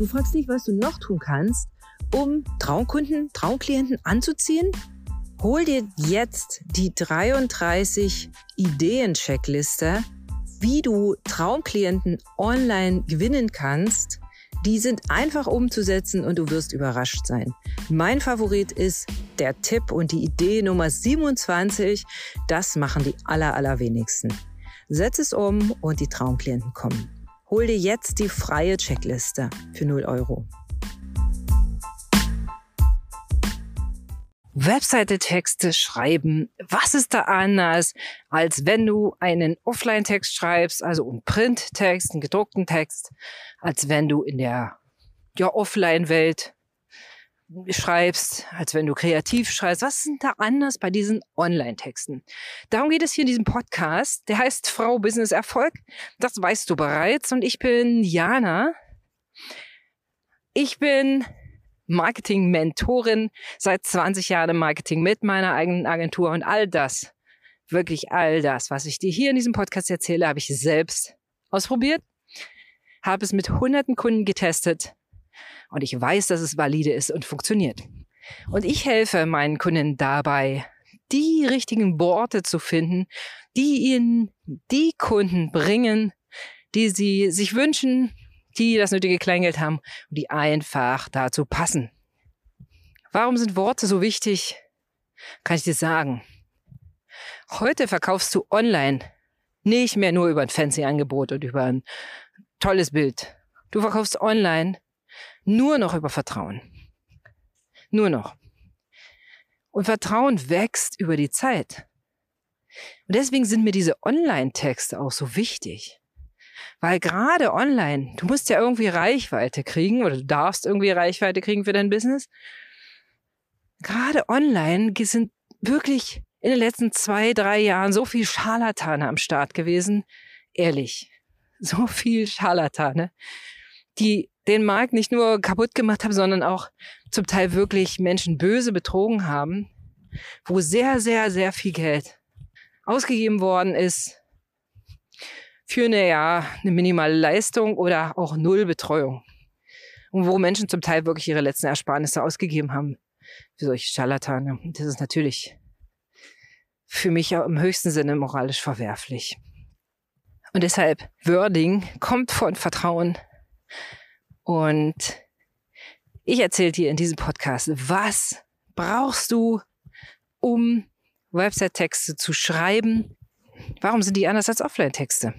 Du fragst dich, was du noch tun kannst, um Traumkunden, Traumklienten anzuziehen? Hol dir jetzt die 33 Ideen-Checkliste, wie du Traumklienten online gewinnen kannst. Die sind einfach umzusetzen und du wirst überrascht sein. Mein Favorit ist der Tipp und die Idee Nummer 27. Das machen die aller, allerwenigsten. Setz es um und die Traumklienten kommen. Hol dir jetzt die freie Checkliste für 0 Euro. Webseite-Texte schreiben. Was ist da anders, als wenn du einen Offline-Text schreibst, also einen Print-Text, einen gedruckten Text, als wenn du in der ja, Offline-Welt schreibst, als wenn du kreativ schreibst. Was ist denn da anders bei diesen Online-Texten? Darum geht es hier in diesem Podcast. Der heißt Frau Business Erfolg. Das weißt du bereits. Und ich bin Jana. Ich bin Marketing-Mentorin, seit 20 Jahren im Marketing mit meiner eigenen Agentur und all das, wirklich all das, was ich dir hier in diesem Podcast erzähle, habe ich selbst ausprobiert, habe es mit hunderten Kunden getestet und ich weiß, dass es valide ist und funktioniert. Und ich helfe meinen Kunden dabei, die richtigen Worte zu finden, die ihnen die Kunden bringen, die sie sich wünschen, die das nötige Kleingeld haben und die einfach dazu passen. Warum sind Worte so wichtig? Kann ich dir sagen. Heute verkaufst du online nicht mehr nur über ein fancy Angebot und über ein tolles Bild. Du verkaufst online nur noch über Vertrauen. Nur noch. Und Vertrauen wächst über die Zeit. Und deswegen sind mir diese Online-Texte auch so wichtig. Weil gerade online, du musst ja irgendwie Reichweite kriegen oder du darfst irgendwie Reichweite kriegen für dein Business. Gerade online sind wirklich in den letzten zwei, drei Jahren so viel Scharlatane am Start gewesen. Ehrlich. So viel Scharlatane, die den Markt nicht nur kaputt gemacht haben, sondern auch zum Teil wirklich Menschen böse betrogen haben, wo sehr, sehr, sehr viel Geld ausgegeben worden ist für eine, ja, eine minimale Leistung oder auch null Betreuung. Und wo Menschen zum Teil wirklich ihre letzten Ersparnisse ausgegeben haben für solche Scharlatane. Das ist natürlich für mich im höchsten Sinne moralisch verwerflich. Und deshalb, Wording kommt von Vertrauen. Und ich erzähle dir in diesem Podcast, was brauchst du, um Website-Texte zu schreiben? Warum sind die anders als Offline-Texte?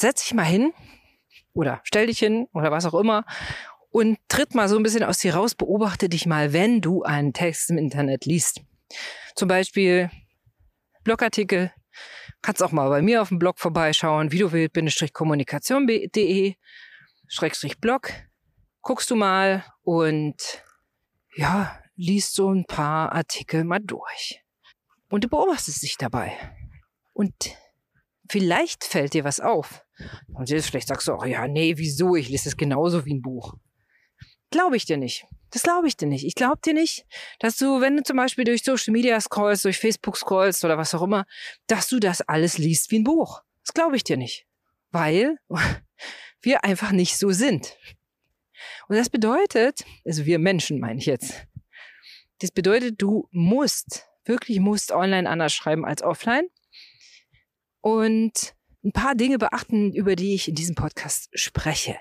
setz dich mal hin oder stell dich hin oder was auch immer und tritt mal so ein bisschen aus dir raus, beobachte dich mal, wenn du einen Text im Internet liest. Zum Beispiel Blogartikel. Kannst auch mal bei mir auf dem Blog vorbeischauen, wie du willst, kommunikation.de, Schrägstrich Blog. Guckst du mal und ja, liest so ein paar Artikel mal durch. Und du beobachtest dich dabei. Und vielleicht fällt dir was auf. Und vielleicht sagst du auch, ja, nee, wieso? Ich lese es genauso wie ein Buch. Glaube ich dir nicht. Das glaube ich dir nicht. Ich glaube dir nicht, dass du, wenn du zum Beispiel durch Social Media scrollst, durch Facebook scrollst oder was auch immer, dass du das alles liest wie ein Buch. Das glaube ich dir nicht. Weil wir einfach nicht so sind. Und das bedeutet, also wir Menschen meine ich jetzt, das bedeutet, du musst, wirklich musst online anders schreiben als offline und ein paar Dinge beachten, über die ich in diesem Podcast spreche.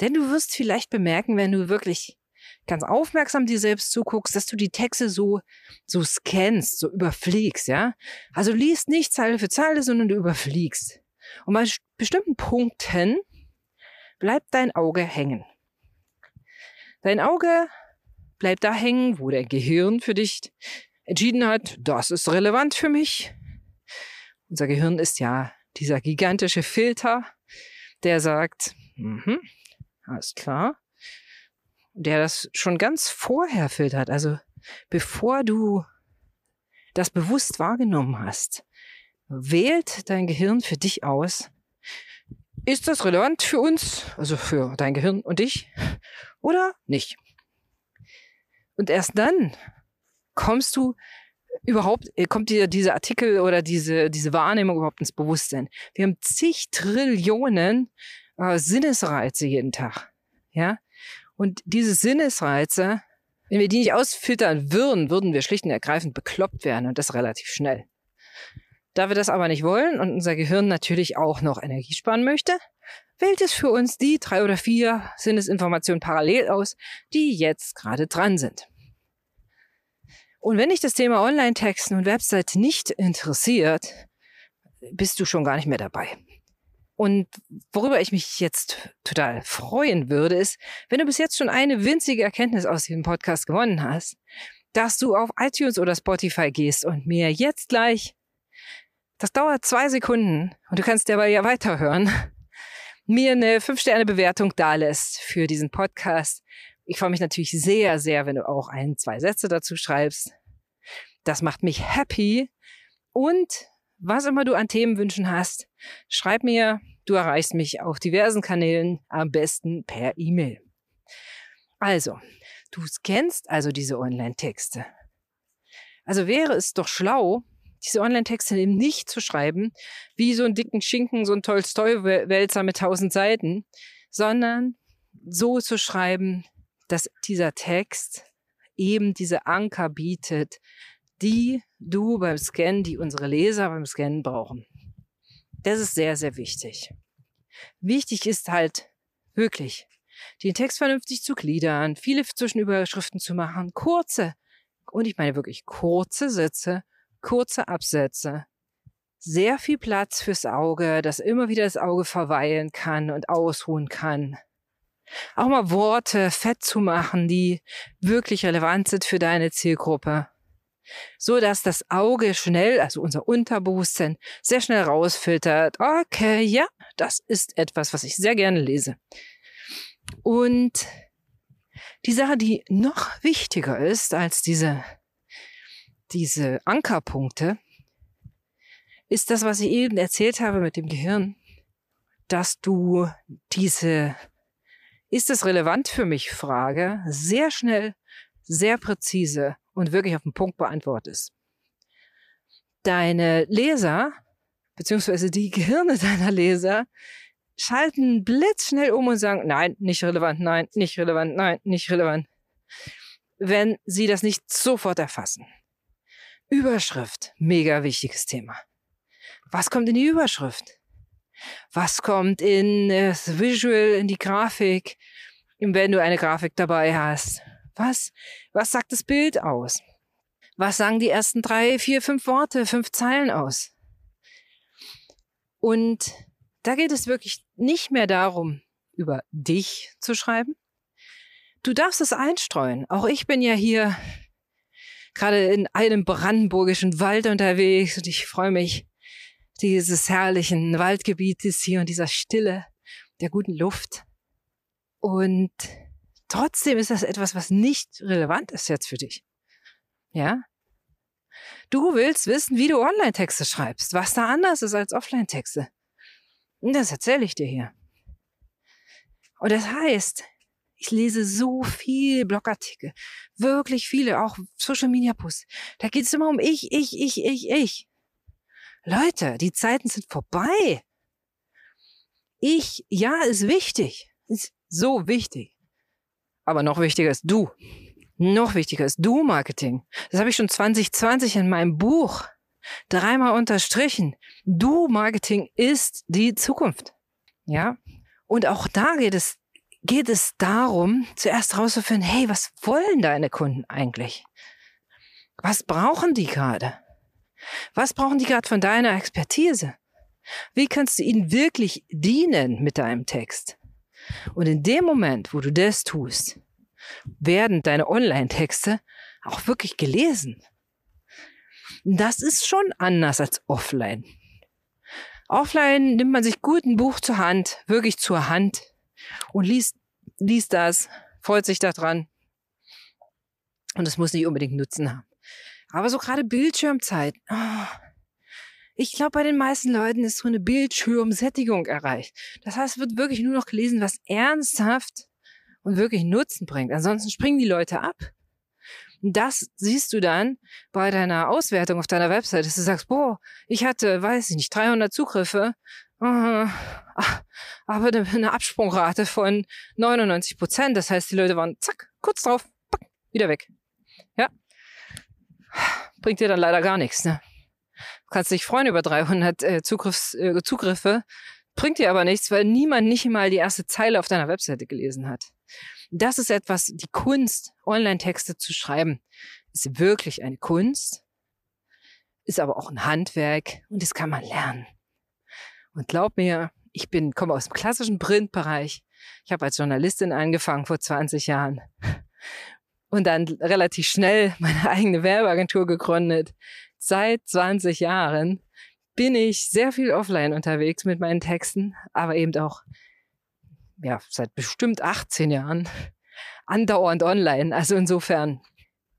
Denn du wirst vielleicht bemerken, wenn du wirklich ganz aufmerksam dir selbst zuguckst, dass du die Texte so, so scannst, so überfliegst, ja. Also liest nicht Zeile für Zeile, sondern du überfliegst. Und bei bestimmten Punkten bleibt dein Auge hängen. Dein Auge bleibt da hängen, wo dein Gehirn für dich entschieden hat, das ist relevant für mich. Unser Gehirn ist ja dieser gigantische Filter, der sagt, mhm, alles klar, der das schon ganz vorher filtert, also bevor du das bewusst wahrgenommen hast, wählt dein Gehirn für dich aus, ist das relevant für uns, also für dein Gehirn und dich, oder nicht? Und erst dann kommst du überhaupt äh, kommt dir dieser Artikel oder diese, diese Wahrnehmung überhaupt ins Bewusstsein? Wir haben zig Trillionen äh, Sinnesreize jeden Tag. Ja? Und diese Sinnesreize, wenn wir die nicht ausfiltern würden, würden wir schlicht und ergreifend bekloppt werden und das relativ schnell. Da wir das aber nicht wollen und unser Gehirn natürlich auch noch Energie sparen möchte, wählt es für uns die drei oder vier Sinnesinformationen parallel aus, die jetzt gerade dran sind. Und wenn dich das Thema Online-Texten und Website nicht interessiert, bist du schon gar nicht mehr dabei. Und worüber ich mich jetzt total freuen würde, ist, wenn du bis jetzt schon eine winzige Erkenntnis aus diesem Podcast gewonnen hast, dass du auf iTunes oder Spotify gehst und mir jetzt gleich, das dauert zwei Sekunden und du kannst dabei ja weiterhören, mir eine 5-Sterne-Bewertung dalässt für diesen Podcast. Ich freue mich natürlich sehr, sehr, wenn du auch ein, zwei Sätze dazu schreibst. Das macht mich happy. Und was immer du an Themenwünschen hast, schreib mir. Du erreichst mich auf diversen Kanälen, am besten per E-Mail. Also, du scannst also diese Online-Texte. Also wäre es doch schlau, diese Online-Texte eben nicht zu schreiben, wie so einen dicken Schinken, so ein Tolstoi-Wälzer mit tausend Seiten, sondern so zu schreiben, dass dieser Text eben diese Anker bietet, die du beim Scannen, die unsere Leser beim Scannen brauchen. Das ist sehr, sehr wichtig. Wichtig ist halt wirklich, den Text vernünftig zu gliedern, viele Zwischenüberschriften zu machen, kurze, und ich meine wirklich kurze Sätze, kurze Absätze, sehr viel Platz fürs Auge, dass immer wieder das Auge verweilen kann und ausruhen kann. Auch mal Worte fett zu machen, die wirklich relevant sind für deine Zielgruppe so dass das Auge schnell, also unser Unterbewusstsein, sehr schnell rausfiltert. Okay, ja, das ist etwas, was ich sehr gerne lese. Und die Sache, die noch wichtiger ist als diese, diese Ankerpunkte, ist das, was ich eben erzählt habe mit dem Gehirn, dass du diese ist es relevant für mich Frage sehr schnell, sehr präzise und wirklich auf den Punkt beantwortest. Deine Leser, beziehungsweise die Gehirne deiner Leser, schalten blitzschnell um und sagen, nein, nicht relevant, nein, nicht relevant, nein, nicht relevant, wenn sie das nicht sofort erfassen. Überschrift, mega wichtiges Thema. Was kommt in die Überschrift? Was kommt in das Visual, in die Grafik, wenn du eine Grafik dabei hast? Was, was sagt das Bild aus? Was sagen die ersten drei, vier, fünf Worte, fünf Zeilen aus? Und da geht es wirklich nicht mehr darum, über dich zu schreiben. Du darfst es einstreuen. Auch ich bin ja hier gerade in einem brandenburgischen Wald unterwegs und ich freue mich, dieses herrlichen Waldgebietes hier und dieser Stille, der guten Luft. Und Trotzdem ist das etwas, was nicht relevant ist jetzt für dich. Ja? Du willst wissen, wie du Online-Texte schreibst, was da anders ist als Offline-Texte. Und das erzähle ich dir hier. Und das heißt, ich lese so viel Blogartikel, wirklich viele, auch Social Media Posts. Da geht es immer um ich, ich, ich, ich, ich. Leute, die Zeiten sind vorbei. Ich, ja, ist wichtig. Ist so wichtig. Aber noch wichtiger ist du. Noch wichtiger ist Du-Marketing. Das habe ich schon 2020 in meinem Buch dreimal unterstrichen. Du-Marketing ist die Zukunft. Ja? Und auch da geht es, geht es darum, zuerst herauszufinden, hey, was wollen deine Kunden eigentlich? Was brauchen die gerade? Was brauchen die gerade von deiner Expertise? Wie kannst du ihnen wirklich dienen mit deinem Text? Und in dem Moment, wo du das tust, werden deine Online-Texte auch wirklich gelesen. Das ist schon anders als offline. Offline nimmt man sich gut ein Buch zur Hand, wirklich zur Hand und liest, liest das, freut sich daran. Und es muss nicht unbedingt Nutzen haben. Aber so gerade Bildschirmzeit, oh, ich glaube, bei den meisten Leuten ist so eine Bildschirmsättigung erreicht. Das heißt, es wird wirklich nur noch gelesen, was ernsthaft und wirklich Nutzen bringt. Ansonsten springen die Leute ab. Und das siehst du dann bei deiner Auswertung auf deiner Website, dass du sagst, boah, ich hatte, weiß ich nicht, 300 Zugriffe aber eine Absprungrate von 99 Prozent. Das heißt, die Leute waren zack, kurz drauf, wieder weg. Bringt dir dann leider gar nichts, ne? Du kannst dich freuen über 300 äh, Zugriffs, äh, Zugriffe, bringt dir aber nichts, weil niemand nicht mal die erste Zeile auf deiner Webseite gelesen hat. Das ist etwas, die Kunst, Online-Texte zu schreiben, ist wirklich eine Kunst, ist aber auch ein Handwerk und das kann man lernen. Und glaub mir, ich bin, komme aus dem klassischen Printbereich. Ich habe als Journalistin angefangen vor 20 Jahren und dann relativ schnell meine eigene Werbeagentur gegründet. Seit 20 Jahren bin ich sehr viel offline unterwegs mit meinen Texten, aber eben auch ja, seit bestimmt 18 Jahren andauernd online. Also insofern,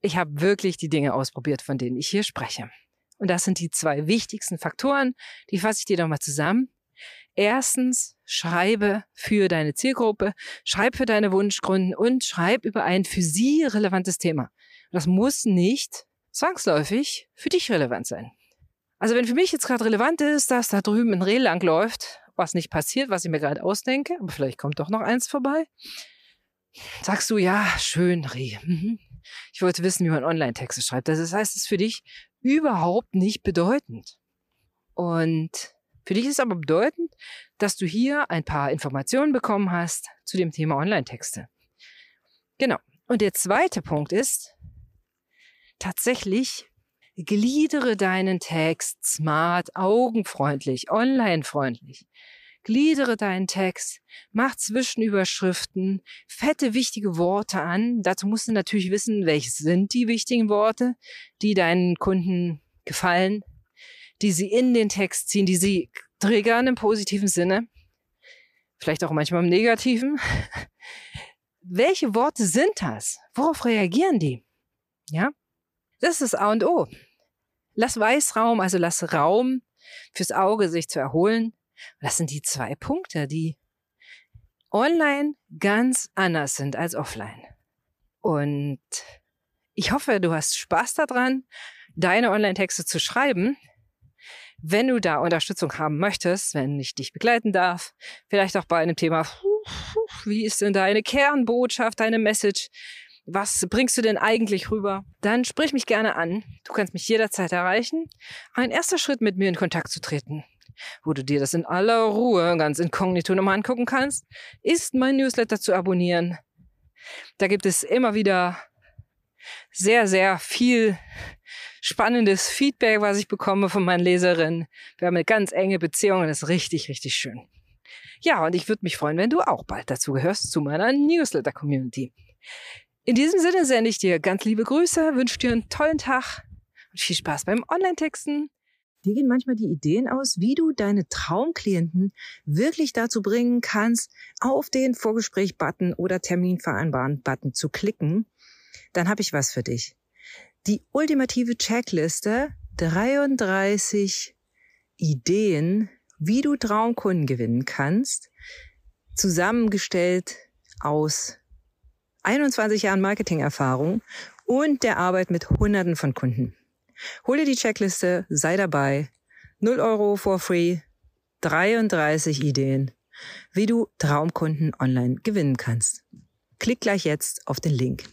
ich habe wirklich die Dinge ausprobiert, von denen ich hier spreche. Und das sind die zwei wichtigsten Faktoren. Die fasse ich dir nochmal zusammen. Erstens, schreibe für deine Zielgruppe, schreib für deine Wunschkunden und schreib über ein für sie relevantes Thema. Das muss nicht zwangsläufig für dich relevant sein. Also wenn für mich jetzt gerade relevant ist, dass da drüben ein Reh lang läuft, was nicht passiert, was ich mir gerade ausdenke, aber vielleicht kommt doch noch eins vorbei, sagst du, ja, schön, Reh. Mhm. Ich wollte wissen, wie man Online-Texte schreibt. Das heißt, es ist für dich überhaupt nicht bedeutend. Und für dich ist aber bedeutend, dass du hier ein paar Informationen bekommen hast zu dem Thema Online-Texte. Genau. Und der zweite Punkt ist, tatsächlich gliedere deinen Text smart, augenfreundlich, online-freundlich. Gliedere deinen Text, mach Zwischenüberschriften, fette wichtige Worte an. Dazu musst du natürlich wissen, welche sind die wichtigen Worte, die deinen Kunden gefallen, die sie in den Text ziehen, die sie triggern im positiven Sinne, vielleicht auch manchmal im negativen. welche Worte sind das? Worauf reagieren die? Ja, das ist A und O. Lass Weißraum, also lass Raum fürs Auge sich zu erholen das sind die zwei Punkte, die online ganz anders sind als offline. Und ich hoffe, du hast Spaß daran, deine Online-Texte zu schreiben. Wenn du da Unterstützung haben möchtest, wenn ich dich begleiten darf, vielleicht auch bei einem Thema, wie ist denn deine Kernbotschaft, deine Message? Was bringst du denn eigentlich rüber? Dann sprich mich gerne an. Du kannst mich jederzeit erreichen. Ein erster Schritt, mit mir in Kontakt zu treten, wo du dir das in aller Ruhe ganz inkognito nochmal angucken kannst, ist mein Newsletter zu abonnieren. Da gibt es immer wieder sehr, sehr viel spannendes Feedback, was ich bekomme von meinen Leserinnen. Wir haben eine ganz enge Beziehung und das ist richtig, richtig schön. Ja, und ich würde mich freuen, wenn du auch bald dazu gehörst zu meiner Newsletter-Community. In diesem Sinne sende ich dir ganz liebe Grüße, wünsche dir einen tollen Tag und viel Spaß beim Online-Texten. Dir gehen manchmal die Ideen aus, wie du deine Traumklienten wirklich dazu bringen kannst, auf den Vorgespräch-Button oder Termin vereinbaren-Button zu klicken. Dann habe ich was für dich. Die ultimative Checkliste 33 Ideen, wie du Traumkunden gewinnen kannst, zusammengestellt aus 21 Jahren Marketingerfahrung und der Arbeit mit Hunderten von Kunden. Hol dir die Checkliste, sei dabei. 0 Euro for free, 33 Ideen, wie du Traumkunden online gewinnen kannst. Klick gleich jetzt auf den Link.